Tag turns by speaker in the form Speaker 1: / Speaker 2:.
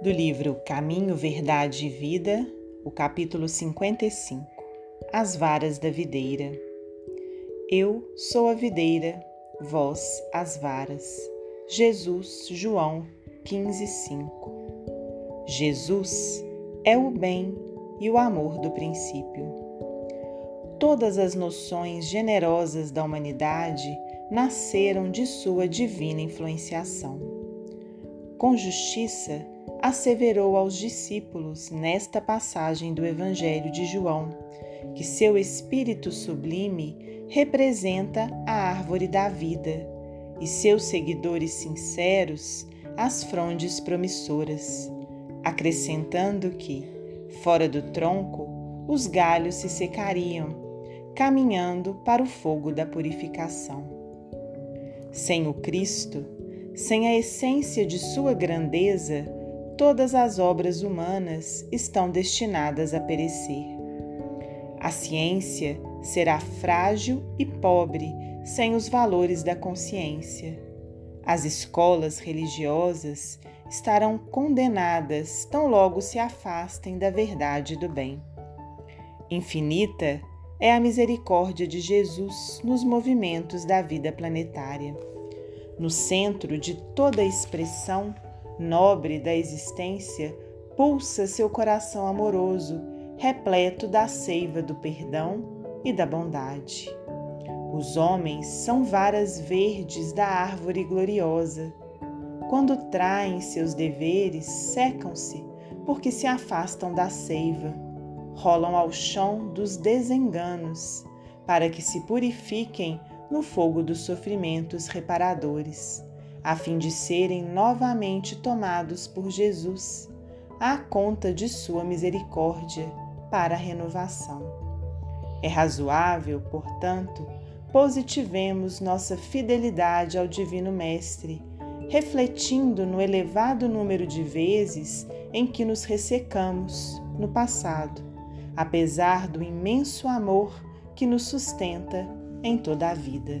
Speaker 1: do livro Caminho, Verdade e Vida, o capítulo 55 As Varas da Videira. Eu sou a videira, vós as varas. Jesus, João 15, 5. Jesus é o bem e o amor do princípio. Todas as noções generosas da humanidade nasceram de sua divina influenciação. Com justiça, asseverou aos discípulos nesta passagem do Evangelho de João que seu espírito sublime representa a árvore da vida e seus seguidores sinceros as frondes promissoras, acrescentando que, fora do tronco, os galhos se secariam, caminhando para o fogo da purificação. Sem o Cristo, sem a essência de sua grandeza, todas as obras humanas estão destinadas a perecer. A ciência será frágil e pobre sem os valores da consciência. As escolas religiosas estarão condenadas tão logo se afastem da verdade do bem. Infinita é a misericórdia de Jesus nos movimentos da vida planetária. No centro de toda expressão, nobre da existência, pulsa seu coração amoroso, repleto da seiva do perdão e da bondade. Os homens são varas verdes da árvore gloriosa. Quando traem seus deveres, secam-se, porque se afastam da seiva, rolam ao chão dos desenganos, para que se purifiquem no fogo dos sofrimentos reparadores a fim de serem novamente tomados por Jesus, à conta de sua misericórdia, para a renovação. É razoável, portanto, positivemos nossa fidelidade ao Divino Mestre, refletindo no elevado número de vezes em que nos ressecamos no passado, apesar do imenso amor que nos sustenta em toda a vida.